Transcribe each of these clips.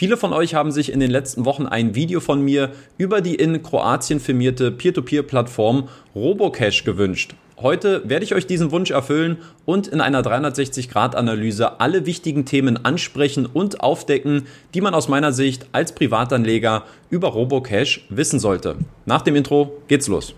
Viele von euch haben sich in den letzten Wochen ein Video von mir über die in Kroatien firmierte Peer-to-Peer-Plattform Robocash gewünscht. Heute werde ich euch diesen Wunsch erfüllen und in einer 360-Grad-Analyse alle wichtigen Themen ansprechen und aufdecken, die man aus meiner Sicht als Privatanleger über Robocash wissen sollte. Nach dem Intro geht's los.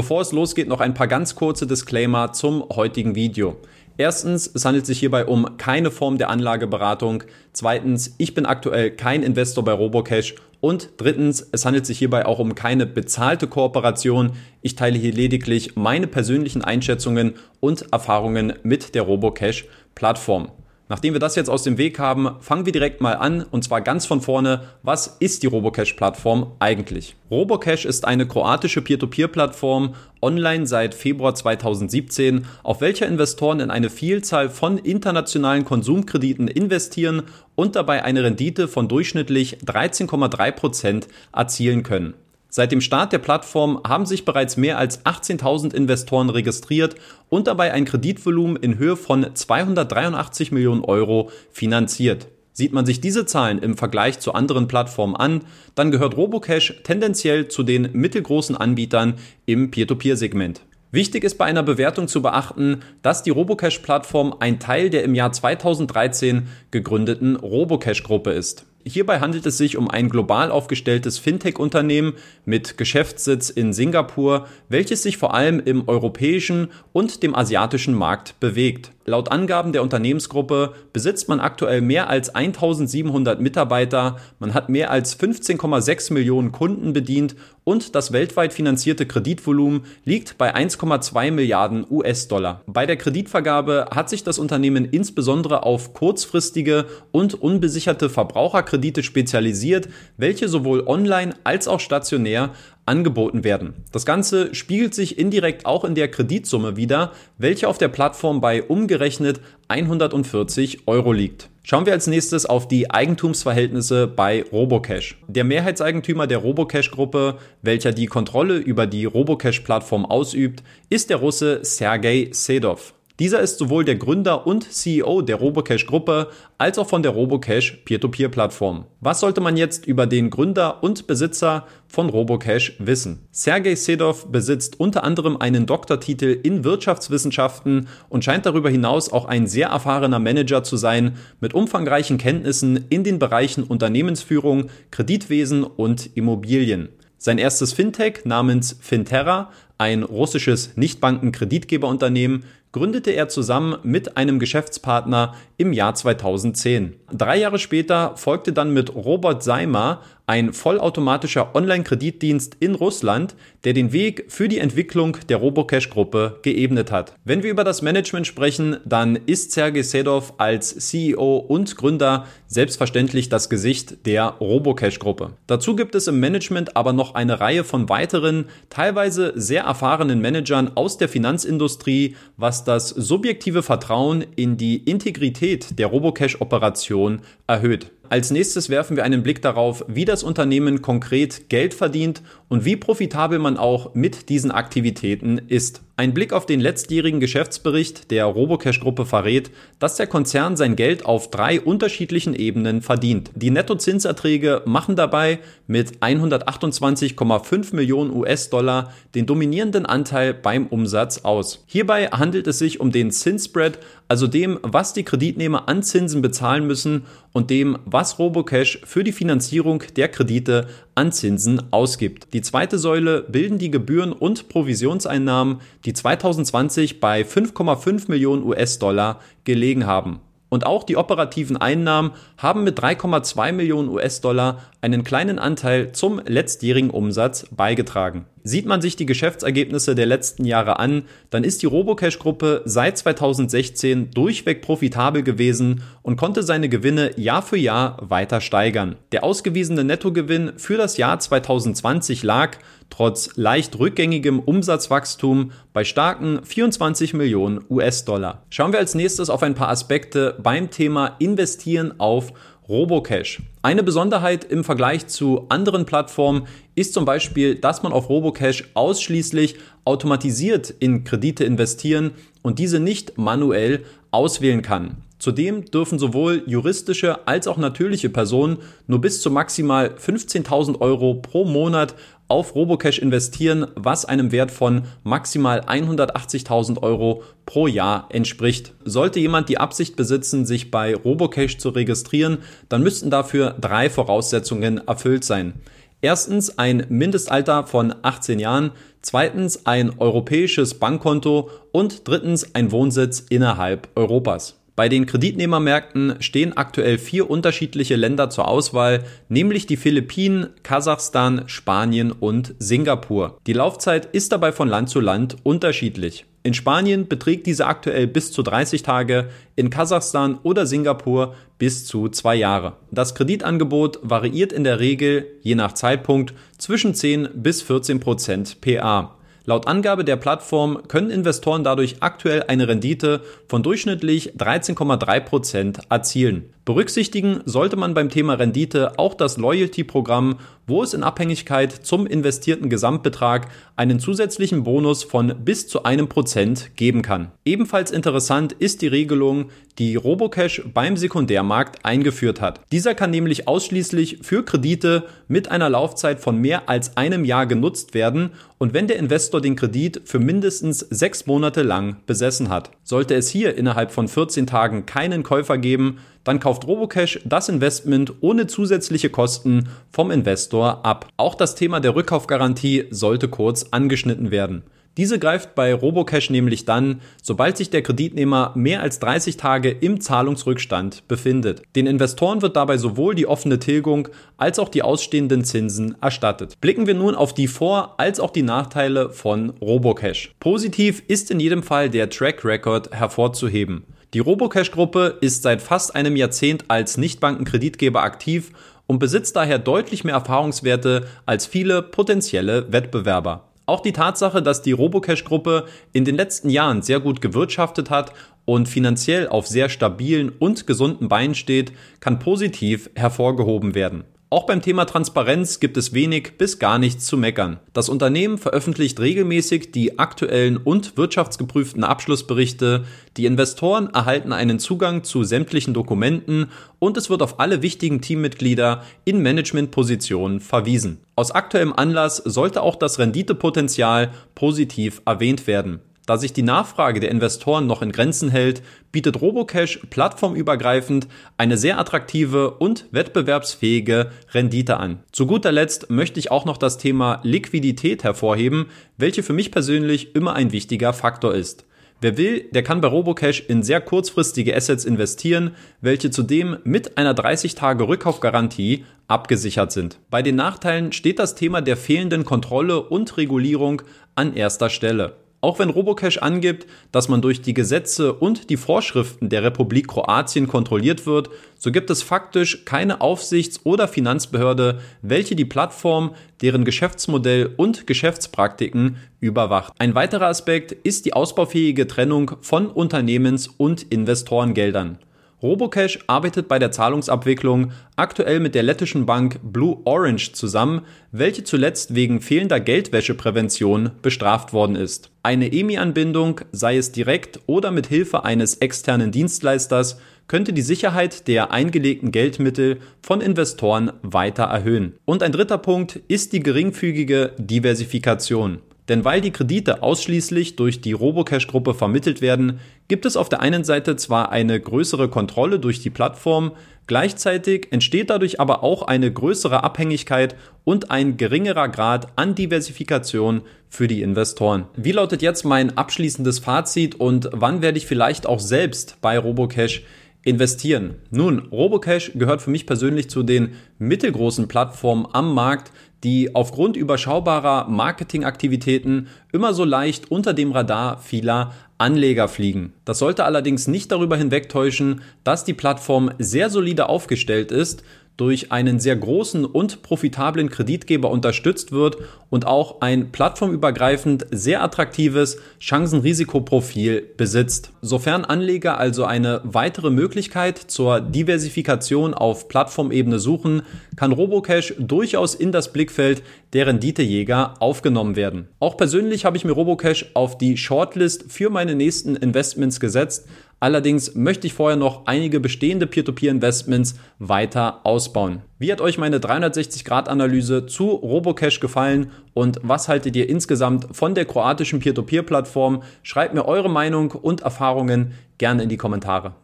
Bevor es losgeht, noch ein paar ganz kurze Disclaimer zum heutigen Video. Erstens, es handelt sich hierbei um keine Form der Anlageberatung. Zweitens, ich bin aktuell kein Investor bei Robocash. Und drittens, es handelt sich hierbei auch um keine bezahlte Kooperation. Ich teile hier lediglich meine persönlichen Einschätzungen und Erfahrungen mit der Robocash-Plattform. Nachdem wir das jetzt aus dem Weg haben, fangen wir direkt mal an und zwar ganz von vorne. Was ist die Robocash-Plattform eigentlich? Robocash ist eine kroatische Peer-to-Peer-Plattform, online seit Februar 2017, auf welcher Investoren in eine Vielzahl von internationalen Konsumkrediten investieren und dabei eine Rendite von durchschnittlich 13,3 Prozent erzielen können. Seit dem Start der Plattform haben sich bereits mehr als 18.000 Investoren registriert und dabei ein Kreditvolumen in Höhe von 283 Millionen Euro finanziert. Sieht man sich diese Zahlen im Vergleich zu anderen Plattformen an, dann gehört Robocash tendenziell zu den mittelgroßen Anbietern im Peer-to-Peer-Segment. Wichtig ist bei einer Bewertung zu beachten, dass die Robocash-Plattform ein Teil der im Jahr 2013 gegründeten Robocash-Gruppe ist. Hierbei handelt es sich um ein global aufgestelltes Fintech-Unternehmen mit Geschäftssitz in Singapur, welches sich vor allem im europäischen und dem asiatischen Markt bewegt. Laut Angaben der Unternehmensgruppe besitzt man aktuell mehr als 1700 Mitarbeiter, man hat mehr als 15,6 Millionen Kunden bedient und das weltweit finanzierte Kreditvolumen liegt bei 1,2 Milliarden US-Dollar. Bei der Kreditvergabe hat sich das Unternehmen insbesondere auf kurzfristige und unbesicherte Verbraucherkredite spezialisiert, welche sowohl online als auch stationär angeboten werden. Das Ganze spiegelt sich indirekt auch in der Kreditsumme wider, welche auf der Plattform bei umgerechnet 140 Euro liegt. Schauen wir als nächstes auf die Eigentumsverhältnisse bei Robocash. Der Mehrheitseigentümer der Robocash-Gruppe, welcher die Kontrolle über die Robocash-Plattform ausübt, ist der Russe Sergei Sedov. Dieser ist sowohl der Gründer und CEO der Robocash-Gruppe als auch von der Robocash Peer-to-Peer-Plattform. Was sollte man jetzt über den Gründer und Besitzer von Robocash wissen? Sergei Sedov besitzt unter anderem einen Doktortitel in Wirtschaftswissenschaften und scheint darüber hinaus auch ein sehr erfahrener Manager zu sein mit umfangreichen Kenntnissen in den Bereichen Unternehmensführung, Kreditwesen und Immobilien. Sein erstes Fintech namens Finterra, ein russisches Nichtbanken-Kreditgeberunternehmen, gründete er zusammen mit einem Geschäftspartner im Jahr 2010. Drei Jahre später folgte dann mit Robert Seimer ein vollautomatischer Online-Kreditdienst in Russland, der den Weg für die Entwicklung der Robocash-Gruppe geebnet hat. Wenn wir über das Management sprechen, dann ist Sergei Sedov als CEO und Gründer selbstverständlich das Gesicht der Robocash-Gruppe. Dazu gibt es im Management aber noch eine Reihe von weiteren, teilweise sehr erfahrenen Managern aus der Finanzindustrie, was das subjektive Vertrauen in die Integrität der Robocash-Operation erhöht. Als nächstes werfen wir einen Blick darauf, wie das Unternehmen konkret Geld verdient und wie profitabel man auch mit diesen Aktivitäten ist. Ein Blick auf den letztjährigen Geschäftsbericht der Robocash-Gruppe verrät, dass der Konzern sein Geld auf drei unterschiedlichen Ebenen verdient. Die Nettozinserträge machen dabei mit 128,5 Millionen US-Dollar den dominierenden Anteil beim Umsatz aus. Hierbei handelt es sich um den Zinsspread, also dem, was die Kreditnehmer an Zinsen bezahlen müssen und dem, was Robocash für die Finanzierung der Kredite an Zinsen ausgibt. Die zweite Säule bilden die Gebühren und Provisionseinnahmen, die 2020 bei 5,5 Millionen US-Dollar gelegen haben. Und auch die operativen Einnahmen haben mit 3,2 Millionen US-Dollar einen kleinen Anteil zum letztjährigen Umsatz beigetragen. Sieht man sich die Geschäftsergebnisse der letzten Jahre an, dann ist die Robocash-Gruppe seit 2016 durchweg profitabel gewesen und konnte seine Gewinne Jahr für Jahr weiter steigern. Der ausgewiesene Nettogewinn für das Jahr 2020 lag trotz leicht rückgängigem Umsatzwachstum bei starken 24 Millionen US-Dollar. Schauen wir als nächstes auf ein paar Aspekte beim Thema Investieren auf Robocash. Eine Besonderheit im Vergleich zu anderen Plattformen ist zum Beispiel, dass man auf Robocash ausschließlich automatisiert in Kredite investieren und diese nicht manuell auswählen kann. Zudem dürfen sowohl juristische als auch natürliche Personen nur bis zu maximal 15.000 Euro pro Monat auf Robocash investieren, was einem Wert von maximal 180.000 Euro pro Jahr entspricht. Sollte jemand die Absicht besitzen, sich bei Robocash zu registrieren, dann müssten dafür drei Voraussetzungen erfüllt sein. Erstens ein Mindestalter von 18 Jahren, zweitens ein europäisches Bankkonto und drittens ein Wohnsitz innerhalb Europas. Bei den Kreditnehmermärkten stehen aktuell vier unterschiedliche Länder zur Auswahl, nämlich die Philippinen, Kasachstan, Spanien und Singapur. Die Laufzeit ist dabei von Land zu Land unterschiedlich. In Spanien beträgt diese aktuell bis zu 30 Tage, in Kasachstan oder Singapur bis zu zwei Jahre. Das Kreditangebot variiert in der Regel, je nach Zeitpunkt, zwischen 10 bis 14 Prozent PA. Laut Angabe der Plattform können Investoren dadurch aktuell eine Rendite von durchschnittlich 13,3 Prozent erzielen. Berücksichtigen sollte man beim Thema Rendite auch das Loyalty-Programm, wo es in Abhängigkeit zum investierten Gesamtbetrag einen zusätzlichen Bonus von bis zu einem Prozent geben kann. Ebenfalls interessant ist die Regelung, die Robocash beim Sekundärmarkt eingeführt hat. Dieser kann nämlich ausschließlich für Kredite mit einer Laufzeit von mehr als einem Jahr genutzt werden und wenn der Investor den Kredit für mindestens sechs Monate lang besessen hat. Sollte es hier innerhalb von 14 Tagen keinen Käufer geben, dann kauft Robocash das Investment ohne zusätzliche Kosten vom Investor ab. Auch das Thema der Rückkaufgarantie sollte kurz angeschnitten werden. Diese greift bei Robocash nämlich dann, sobald sich der Kreditnehmer mehr als 30 Tage im Zahlungsrückstand befindet. Den Investoren wird dabei sowohl die offene Tilgung als auch die ausstehenden Zinsen erstattet. Blicken wir nun auf die Vor- als auch die Nachteile von Robocash. Positiv ist in jedem Fall der Track Record hervorzuheben. Die Robocash-Gruppe ist seit fast einem Jahrzehnt als Nichtbankenkreditgeber aktiv und besitzt daher deutlich mehr Erfahrungswerte als viele potenzielle Wettbewerber. Auch die Tatsache, dass die Robocash-Gruppe in den letzten Jahren sehr gut gewirtschaftet hat und finanziell auf sehr stabilen und gesunden Beinen steht, kann positiv hervorgehoben werden. Auch beim Thema Transparenz gibt es wenig bis gar nichts zu meckern. Das Unternehmen veröffentlicht regelmäßig die aktuellen und wirtschaftsgeprüften Abschlussberichte, die Investoren erhalten einen Zugang zu sämtlichen Dokumenten und es wird auf alle wichtigen Teammitglieder in Managementpositionen verwiesen. Aus aktuellem Anlass sollte auch das Renditepotenzial positiv erwähnt werden. Da sich die Nachfrage der Investoren noch in Grenzen hält, bietet Robocash plattformübergreifend eine sehr attraktive und wettbewerbsfähige Rendite an. Zu guter Letzt möchte ich auch noch das Thema Liquidität hervorheben, welche für mich persönlich immer ein wichtiger Faktor ist. Wer will, der kann bei Robocash in sehr kurzfristige Assets investieren, welche zudem mit einer 30 Tage Rückkaufgarantie abgesichert sind. Bei den Nachteilen steht das Thema der fehlenden Kontrolle und Regulierung an erster Stelle. Auch wenn Robocash angibt, dass man durch die Gesetze und die Vorschriften der Republik Kroatien kontrolliert wird, so gibt es faktisch keine Aufsichts- oder Finanzbehörde, welche die Plattform, deren Geschäftsmodell und Geschäftspraktiken überwacht. Ein weiterer Aspekt ist die ausbaufähige Trennung von Unternehmens- und Investorengeldern. Robocash arbeitet bei der Zahlungsabwicklung aktuell mit der lettischen Bank Blue Orange zusammen, welche zuletzt wegen fehlender Geldwäscheprävention bestraft worden ist. Eine EMI-Anbindung, sei es direkt oder mit Hilfe eines externen Dienstleisters, könnte die Sicherheit der eingelegten Geldmittel von Investoren weiter erhöhen. Und ein dritter Punkt ist die geringfügige Diversifikation. Denn weil die Kredite ausschließlich durch die Robocash-Gruppe vermittelt werden, gibt es auf der einen Seite zwar eine größere Kontrolle durch die Plattform, gleichzeitig entsteht dadurch aber auch eine größere Abhängigkeit und ein geringerer Grad an Diversifikation für die Investoren. Wie lautet jetzt mein abschließendes Fazit und wann werde ich vielleicht auch selbst bei Robocash investieren? Nun, Robocash gehört für mich persönlich zu den mittelgroßen Plattformen am Markt, die aufgrund überschaubarer Marketingaktivitäten immer so leicht unter dem Radar vieler Anleger fliegen. Das sollte allerdings nicht darüber hinwegtäuschen, dass die Plattform sehr solide aufgestellt ist durch einen sehr großen und profitablen Kreditgeber unterstützt wird und auch ein plattformübergreifend sehr attraktives Chancen-Risikoprofil besitzt. Sofern Anleger also eine weitere Möglichkeit zur Diversifikation auf Plattformebene suchen, kann Robocash durchaus in das Blickfeld der Renditejäger aufgenommen werden. Auch persönlich habe ich mir Robocash auf die Shortlist für meine nächsten Investments gesetzt. Allerdings möchte ich vorher noch einige bestehende Peer-to-Peer-Investments weiter ausbauen. Wie hat euch meine 360-Grad-Analyse zu Robocash gefallen und was haltet ihr insgesamt von der kroatischen Peer-to-Peer-Plattform? Schreibt mir eure Meinung und Erfahrungen gerne in die Kommentare.